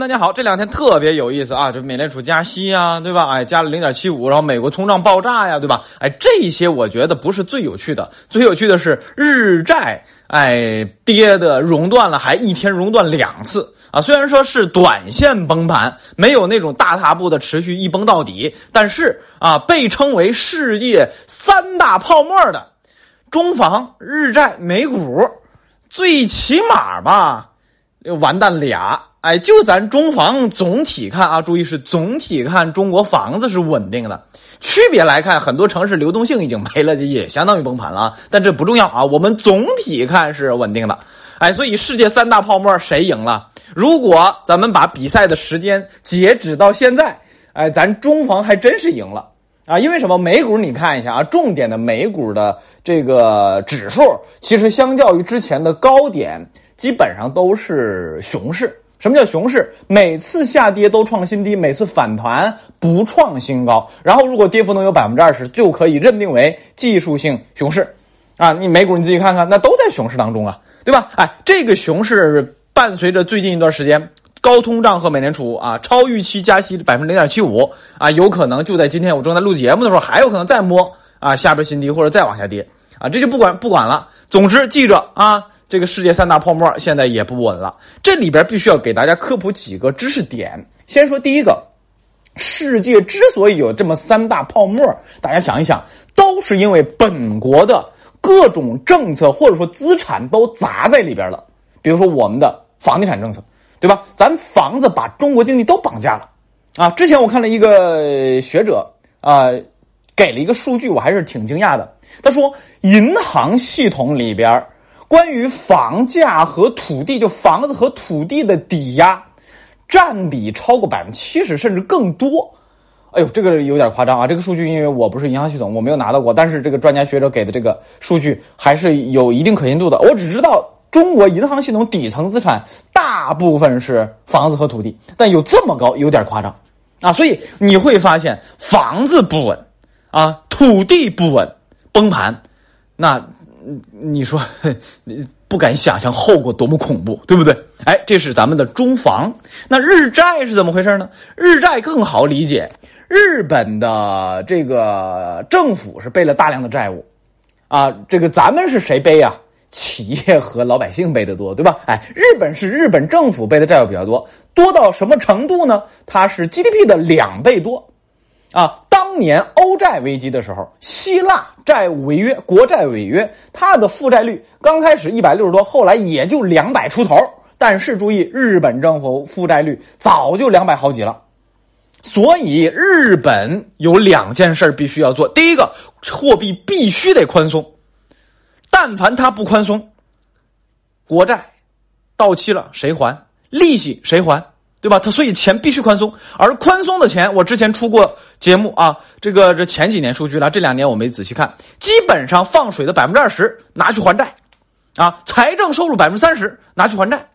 大家好！这两天特别有意思啊，就美联储加息呀，对吧？哎，加了零点七五，然后美国通胀爆炸呀，对吧？哎，这些我觉得不是最有趣的，最有趣的是日债哎跌的熔断了，还一天熔断两次啊！虽然说是短线崩盘，没有那种大踏步的持续一崩到底，但是啊，被称为世界三大泡沫的中房、日债、美股，最起码吧，完蛋俩。哎，就咱中房总体看啊，注意是总体看，中国房子是稳定的。区别来看，很多城市流动性已经没了，也相当于崩盘了。但这不重要啊，我们总体看是稳定的。哎，所以世界三大泡沫谁赢了？如果咱们把比赛的时间截止到现在，哎，咱中房还真是赢了啊！因为什么？美股你看一下啊，重点的美股的这个指数，其实相较于之前的高点，基本上都是熊市。什么叫熊市？每次下跌都创新低，每次反弹不创新高。然后如果跌幅能有百分之二十，就可以认定为技术性熊市。啊，你美股你自己看看，那都在熊市当中啊，对吧？哎，这个熊市伴随着最近一段时间高通胀和美联储啊超预期加息百分之零点七五啊，有可能就在今天我正在录节目的时候，还有可能再摸啊下边新低或者再往下跌啊，这就不管不管了。总之记着啊。这个世界三大泡沫现在也不稳了，这里边必须要给大家科普几个知识点。先说第一个，世界之所以有这么三大泡沫，大家想一想，都是因为本国的各种政策或者说资产都砸在里边了。比如说我们的房地产政策，对吧？咱房子把中国经济都绑架了啊！之前我看了一个学者啊，给了一个数据，我还是挺惊讶的。他说，银行系统里边。关于房价和土地，就房子和土地的抵押占比超过百分之七十，甚至更多。哎呦，这个有点夸张啊！这个数据因为我不是银行系统，我没有拿到过，但是这个专家学者给的这个数据还是有一定可信度的。我只知道中国银行系统底层资产大部分是房子和土地，但有这么高，有点夸张啊！所以你会发现房子不稳啊，土地不稳，崩盘，那。你说，你不敢想象后果多么恐怖，对不对？哎，这是咱们的中房。那日债是怎么回事呢？日债更好理解，日本的这个政府是背了大量的债务，啊，这个咱们是谁背呀？企业和老百姓背的多，对吧？哎，日本是日本政府背的债务比较多，多到什么程度呢？它是 GDP 的两倍多。啊，当年欧债危机的时候，希腊债务违约，国债违约，它的负债率刚开始一百六十多，后来也就两百出头。但是注意，日本政府负债率早就两百好几了，所以日本有两件事必须要做：第一个，货币必须得宽松，但凡它不宽松，国债到期了谁还？利息谁还？对吧？他所以钱必须宽松，而宽松的钱，我之前出过节目啊，这个这前几年数据了，这两年我没仔细看，基本上放水的百分之二十拿去还债，啊，财政收入百分之三十拿去还债，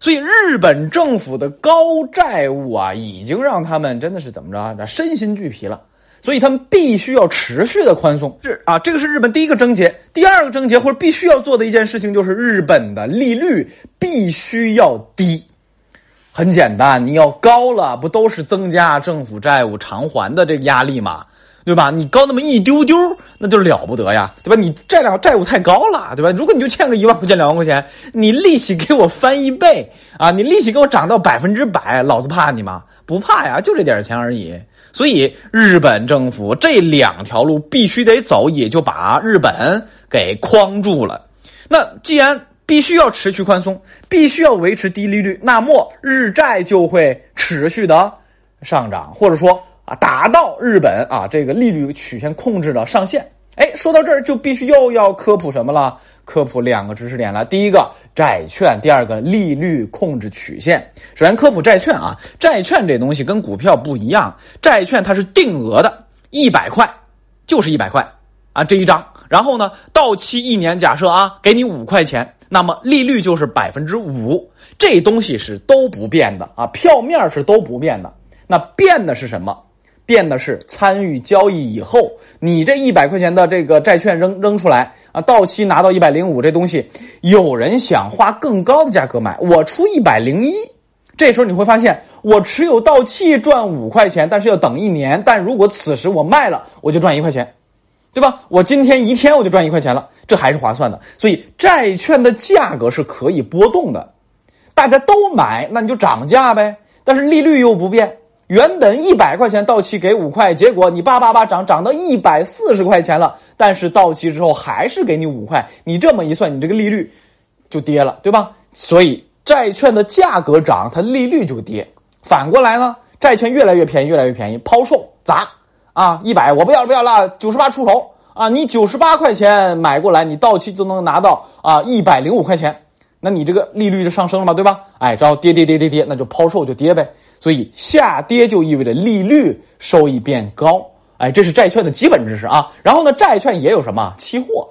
所以日本政府的高债务啊，已经让他们真的是怎么着，身心俱疲了，所以他们必须要持续的宽松。是啊，这个是日本第一个症结，第二个症结或者必须要做的一件事情就是日本的利率必须要低。很简单，你要高了，不都是增加政府债务偿还的这个压力吗？对吧？你高那么一丢丢，那就了不得呀，对吧？你债两债务太高了，对吧？如果你就欠个一万块钱、两万块钱，你利息给我翻一倍啊！你利息给我涨到百分之百，老子怕你吗？不怕呀，就这点钱而已。所以日本政府这两条路必须得走，也就把日本给框住了。那既然。必须要持续宽松，必须要维持低利率，那么日债就会持续的上涨，或者说啊，达到日本啊这个利率曲线控制的上限。哎，说到这儿就必须又要科普什么了？科普两个知识点了。第一个债券，第二个利率控制曲线。首先科普债券啊，债券这东西跟股票不一样，债券它是定额的，一百块就是一百块啊这一张，然后呢到期一年，假设啊给你五块钱。那么利率就是百分之五，这东西是都不变的啊，票面是都不变的。那变的是什么？变的是参与交易以后，你这一百块钱的这个债券扔扔出来啊，到期拿到一百零五，这东西有人想花更高的价格买，我出一百零一，这时候你会发现，我持有到期赚五块钱，但是要等一年。但如果此时我卖了，我就赚一块钱，对吧？我今天一天我就赚一块钱了，这还是划算的。所以债券的价格是可以波动的，大家都买，那你就涨价呗。但是利率又不变，原本一百块钱到期给五块，结果你叭叭叭涨涨到一百四十块钱了，但是到期之后还是给你五块，你这么一算，你这个利率就跌了，对吧？所以。债券的价格涨，它利率就跌。反过来呢，债券越来越便宜，越来越便宜，抛售砸啊，一百我不要不要了，九十八出头啊，你九十八块钱买过来，你到期就能拿到啊一百零五块钱，那你这个利率就上升了嘛，对吧？哎，然后跌跌跌跌跌，那就抛售就跌呗。所以下跌就意味着利率收益变高，哎，这是债券的基本知识啊。然后呢，债券也有什么期货，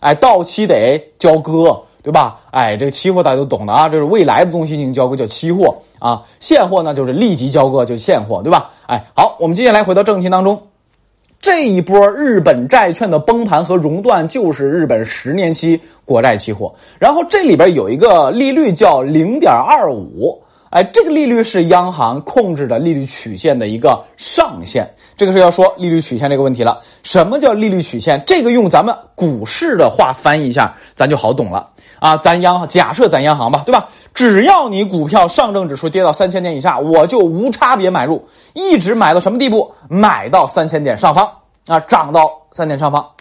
哎，到期得交割。对吧？哎，这个期货大家都懂的啊，这是未来的东西进行交割叫期货啊。现货呢就是立即交割，就现货，对吧？哎，好，我们接下来回到正题当中，这一波日本债券的崩盘和熔断就是日本十年期国债期货，然后这里边有一个利率叫零点二五。哎，这个利率是央行控制的利率曲线的一个上限。这个是要说利率曲线这个问题了。什么叫利率曲线？这个用咱们股市的话翻译一下，咱就好懂了啊。咱央行假设咱央行吧，对吧？只要你股票上证指数跌到三千点以下，我就无差别买入，一直买到什么地步？买到三千点上方啊，涨到三点上方。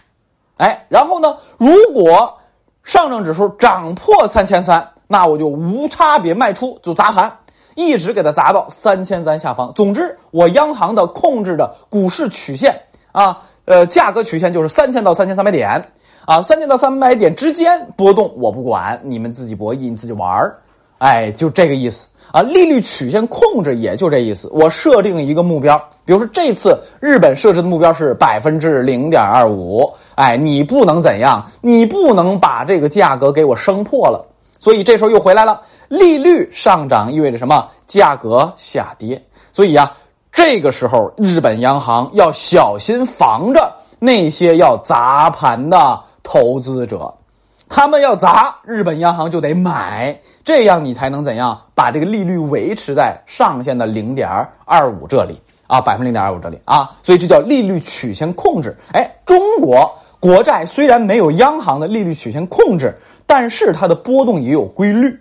哎，然后呢，如果上证指数涨破三千三，那我就无差别卖出，就砸盘。一直给它砸到三千三下方。总之，我央行的控制的股市曲线啊，呃，价格曲线就是三千到三千三百点啊，三千到三百点之间波动我不管，你们自己博弈，你自己玩儿，哎，就这个意思啊。利率曲线控制也就这意思。我设定一个目标，比如说这次日本设置的目标是百分之零点二五，哎，你不能怎样，你不能把这个价格给我升破了。所以这时候又回来了，利率上涨意味着什么？价格下跌。所以呀，这个时候日本央行要小心防着那些要砸盘的投资者，他们要砸，日本央行就得买，这样你才能怎样把这个利率维持在上限的零点二五这里啊，百分之零点二五这里啊。所以这叫利率曲线控制。哎，中国国债虽然没有央行的利率曲线控制。但是它的波动也有规律，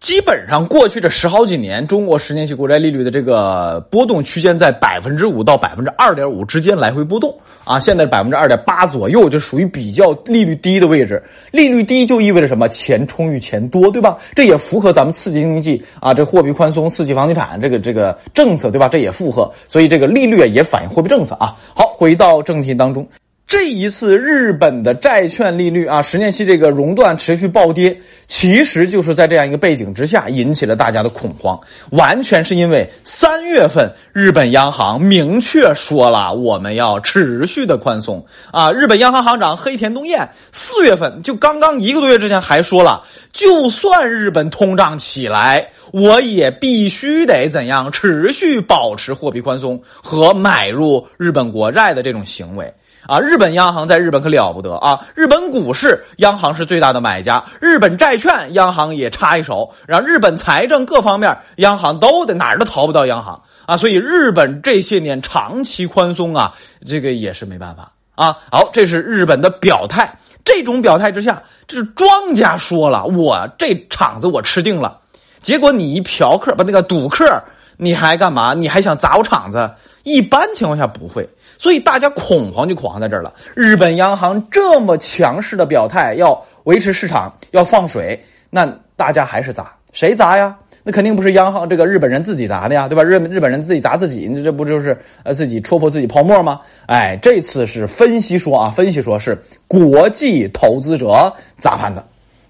基本上过去这十好几年，中国十年期国债利率的这个波动区间在百分之五到百分之二点五之间来回波动啊。现在百分之二点八左右，就属于比较利率低的位置。利率低就意味着什么？钱充裕，钱多，对吧？这也符合咱们刺激经济啊，这货币宽松、刺激房地产这个这个政策，对吧？这也符合，所以这个利率也反映货币政策啊。好，回到正题当中。这一次日本的债券利率啊，十年期这个熔断持续暴跌，其实就是在这样一个背景之下引起了大家的恐慌，完全是因为三月份日本央行明确说了我们要持续的宽松啊，日本央行行长黑田东彦四月份就刚刚一个多月之前还说了，就算日本通胀起来，我也必须得怎样持续保持货币宽松和买入日本国债的这种行为。啊，日本央行在日本可了不得啊！日本股市央行是最大的买家，日本债券央行也插一手，然后日本财政各方面央行都得哪儿都逃不到央行啊！所以日本这些年长期宽松啊，这个也是没办法啊。好，这是日本的表态，这种表态之下，这是庄家说了，我这场子我吃定了，结果你一嫖客，不那个赌客，你还干嘛？你还想砸我场子？一般情况下不会。所以大家恐慌就恐慌在这儿了。日本央行这么强势的表态，要维持市场，要放水，那大家还是砸，谁砸呀？那肯定不是央行这个日本人自己砸的呀，对吧？日日本人自己砸自己，那这不就是呃自己戳破自己泡沫吗？哎，这次是分析说啊，分析说是国际投资者砸盘的。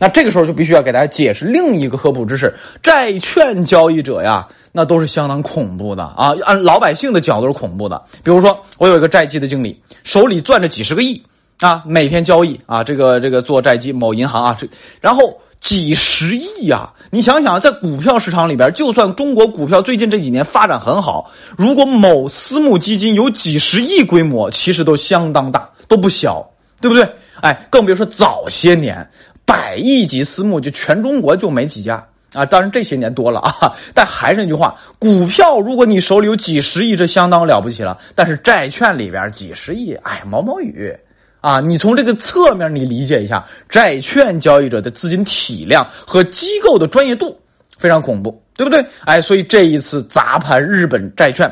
那这个时候就必须要给大家解释另一个科普知识：债券交易者呀，那都是相当恐怖的啊！按老百姓的角度是恐怖的。比如说，我有一个债基的经理，手里攥着几十个亿啊，每天交易啊，这个这个做债基，某银行啊，这然后几十亿呀！你想想，在股票市场里边，就算中国股票最近这几年发展很好，如果某私募基金有几十亿规模，其实都相当大，都不小，对不对？哎，更别说早些年。百亿级私募就全中国就没几家啊，当然这些年多了啊，但还是那句话，股票如果你手里有几十亿，这相当了不起了。但是债券里边几十亿，哎，毛毛雨啊！你从这个侧面你理解一下，债券交易者的资金体量和机构的专业度非常恐怖，对不对？哎，所以这一次砸盘日本债券，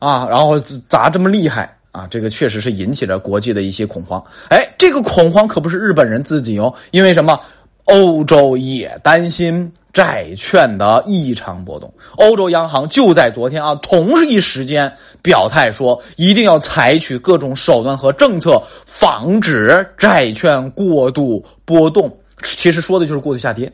啊，然后砸这么厉害啊，这个确实是引起了国际的一些恐慌。哎，这个恐慌可不是日本人自己哦，因为什么？欧洲也担心。债券的异常波动，欧洲央行就在昨天啊，同一时间表态说，一定要采取各种手段和政策，防止债券过度波动。其实说的就是过度下跌。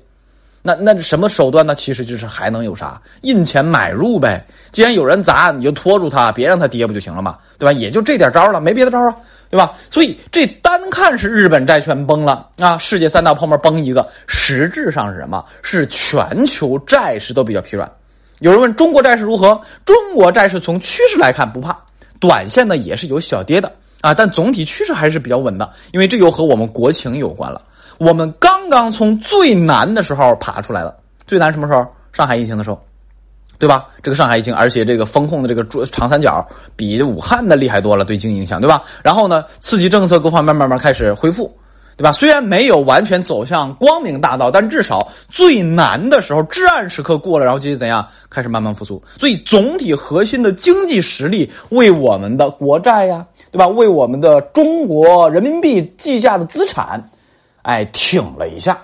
那那什么手段呢？其实就是还能有啥？印钱买入呗。既然有人砸，你就拖住他，别让他跌不就行了嘛？对吧？也就这点招了，没别的招啊。对吧？所以这单看是日本债券崩了啊，世界三大泡沫崩一个，实质上是什么？是全球债市都比较疲软。有人问中国债市如何？中国债市从趋势来看不怕，短线呢也是有小跌的啊，但总体趋势还是比较稳的，因为这又和我们国情有关了。我们刚刚从最难的时候爬出来了，最难什么时候？上海疫情的时候。对吧？这个上海疫情，而且这个风控的这个长三角比武汉的厉害多了，对经济影响，对吧？然后呢，刺激政策各方面慢慢开始恢复，对吧？虽然没有完全走向光明大道，但至少最难的时候、至暗时刻过了，然后接着怎样开始慢慢复苏。所以总体核心的经济实力为我们的国债呀，对吧？为我们的中国人民币计价的资产，哎，挺了一下，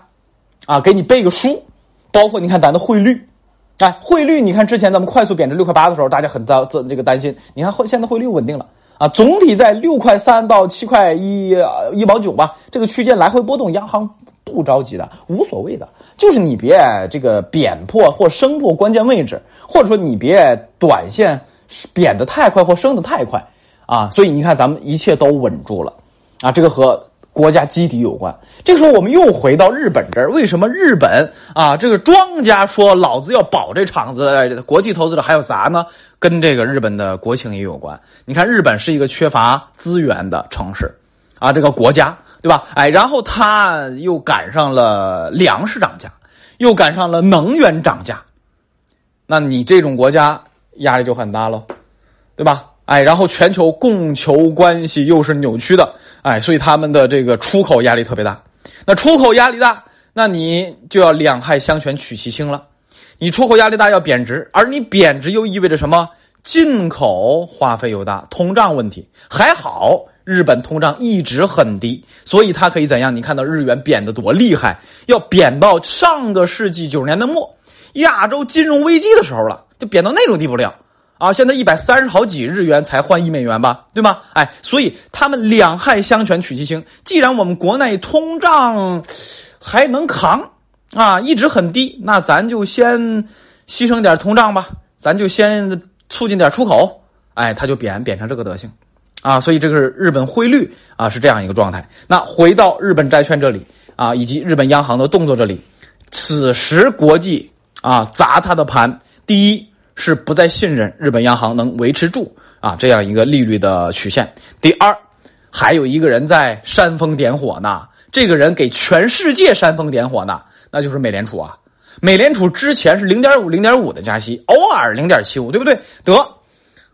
啊，给你背个书，包括你看咱的汇率。哎，汇率，你看之前咱们快速贬值六块八的时候，大家很担这这个担心。你看汇现在汇率稳定了啊，总体在六块三到七块一一毛九吧，这个区间来回波动，央行不着急的，无所谓的，就是你别这个贬破或升破关键位置，或者说你别短线贬的太快或升的太快啊。所以你看咱们一切都稳住了啊，这个和。国家基底有关，这时候我们又回到日本这儿。为什么日本啊这个庄家说老子要保这厂子，国际投资者还要砸呢？跟这个日本的国情也有关。你看，日本是一个缺乏资源的城市啊，这个国家对吧？哎，然后他又赶上了粮食涨价，又赶上了能源涨价，那你这种国家压力就很大喽，对吧？哎，然后全球供求关系又是扭曲的，哎，所以他们的这个出口压力特别大。那出口压力大，那你就要两害相权取其轻了。你出口压力大要贬值，而你贬值又意味着什么？进口花费又大，通胀问题。还好日本通胀一直很低，所以它可以怎样？你看到日元贬得多厉害，要贬到上个世纪九十年代末亚洲金融危机的时候了，就贬到那种地步了。啊，现在一百三十好几日元才换一美元吧，对吗？哎，所以他们两害相权取其轻。既然我们国内通胀还能扛啊，一直很低，那咱就先牺牲点通胀吧，咱就先促进点出口。哎，他就贬贬成这个德行啊，所以这个是日本汇率啊是这样一个状态。那回到日本债券这里啊，以及日本央行的动作这里，此时国际啊砸它的盘，第一。是不再信任日本央行能维持住啊这样一个利率的曲线。第二，还有一个人在煽风点火呢，这个人给全世界煽风点火呢，那就是美联储啊。美联储之前是零点五、零点五的加息，偶尔零点七五，对不对？得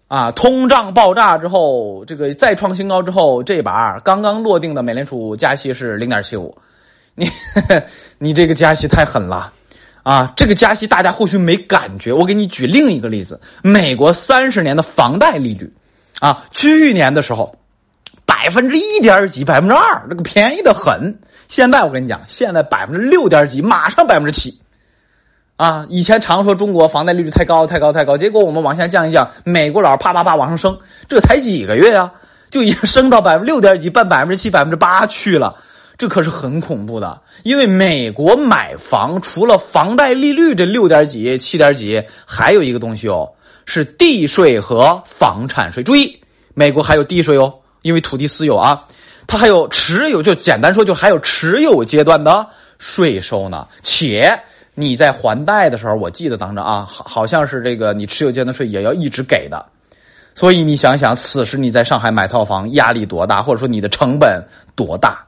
啊，通胀爆炸之后，这个再创新高之后，这把刚刚落定的美联储加息是零点七五，你 你这个加息太狠了。啊，这个加息大家或许没感觉。我给你举另一个例子：美国三十年的房贷利率，啊，去年的时候百分之一点几、百分之二，这个便宜的很。现在我跟你讲，现在百分之六点几，马上百分之七。啊，以前常说中国房贷利率太高、太高、太高，结果我们往下降一降，美国佬啪啪啪往上升，这才几个月呀，就已经升到百分之六点几、半百分之七、百分之八去了。这可是很恐怖的，因为美国买房除了房贷利率这六点几、七点几，还有一个东西哦，是地税和房产税。注意，美国还有地税哦，因为土地私有啊，它还有持有，就简单说，就还有持有阶段的税收呢。且你在还贷的时候，我记得当着啊，好好像是这个你持有阶段税也要一直给的。所以你想想，此时你在上海买套房压力多大，或者说你的成本多大？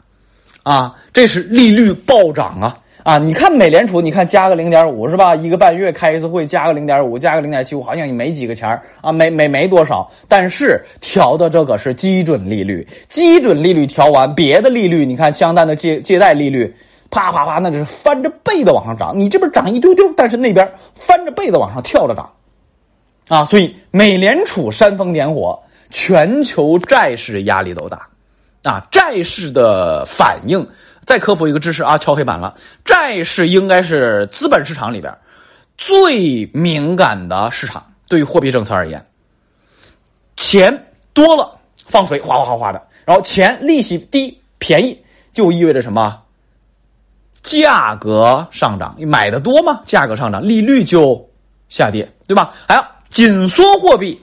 啊，这是利率暴涨啊！啊，你看美联储，你看加个零点五是吧？一个半月开一次会，加个零点五，加个零点七五，好像也没几个钱儿啊，没没没多少。但是调的这个是基准利率，基准利率调完，别的利率你看，相当的借借贷利率，啪啪啪，那就是翻着倍的往上涨。你这边涨一丢丢，但是那边翻着倍的往上跳着涨，啊，所以美联储煽风点火，全球债市压力都大，啊，债市的反应。再科普一个知识啊，敲黑板了。债市应该是资本市场里边最敏感的市场，对于货币政策而言，钱多了放水哗哗哗哗的，然后钱利息低便宜，就意味着什么？价格上涨，买的多吗？价格上涨，利率就下跌，对吧？还有紧缩货币，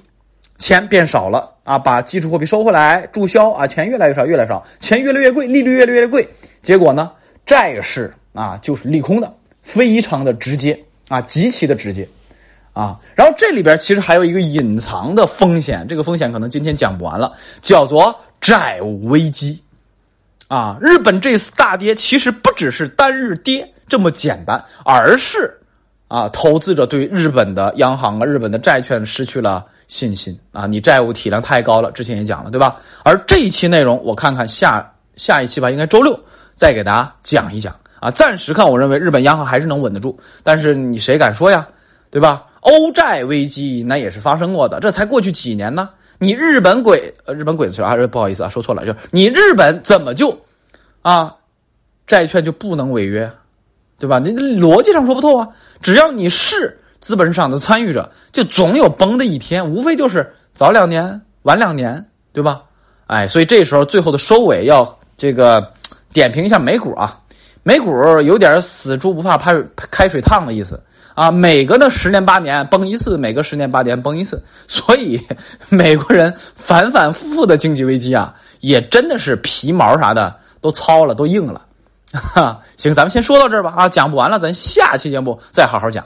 钱变少了啊，把基础货币收回来注销啊，钱越来越少，越来越少，钱越来越贵，利率越来越贵。结果呢？债市啊，就是利空的，非常的直接啊，极其的直接啊。然后这里边其实还有一个隐藏的风险，这个风险可能今天讲不完了，叫做债务危机啊。日本这次大跌其实不只是单日跌这么简单，而是啊，投资者对日本的央行啊、日本的债券失去了信心啊。你债务体量太高了，之前也讲了，对吧？而这一期内容，我看看下下一期吧，应该周六。再给大家讲一讲啊，暂时看，我认为日本央行还是能稳得住，但是你谁敢说呀，对吧？欧债危机那也是发生过的，这才过去几年呢？你日本鬼，日本鬼子是啊，不好意思啊，说错了，就是你日本怎么就啊，债券就不能违约，对吧？你逻辑上说不透啊，只要你是资本市场的参与者，就总有崩的一天，无非就是早两年、晚两年，对吧？哎，所以这时候最后的收尾要这个。点评一下美股啊，美股有点死猪不怕开开水烫的意思啊，每个呢十年八年崩一次，每个十年八年崩一次，所以美国人反反复复的经济危机啊，也真的是皮毛啥的都糙了，都硬了。哈，行，咱们先说到这儿吧啊，讲不完了，咱下期节目再好好讲。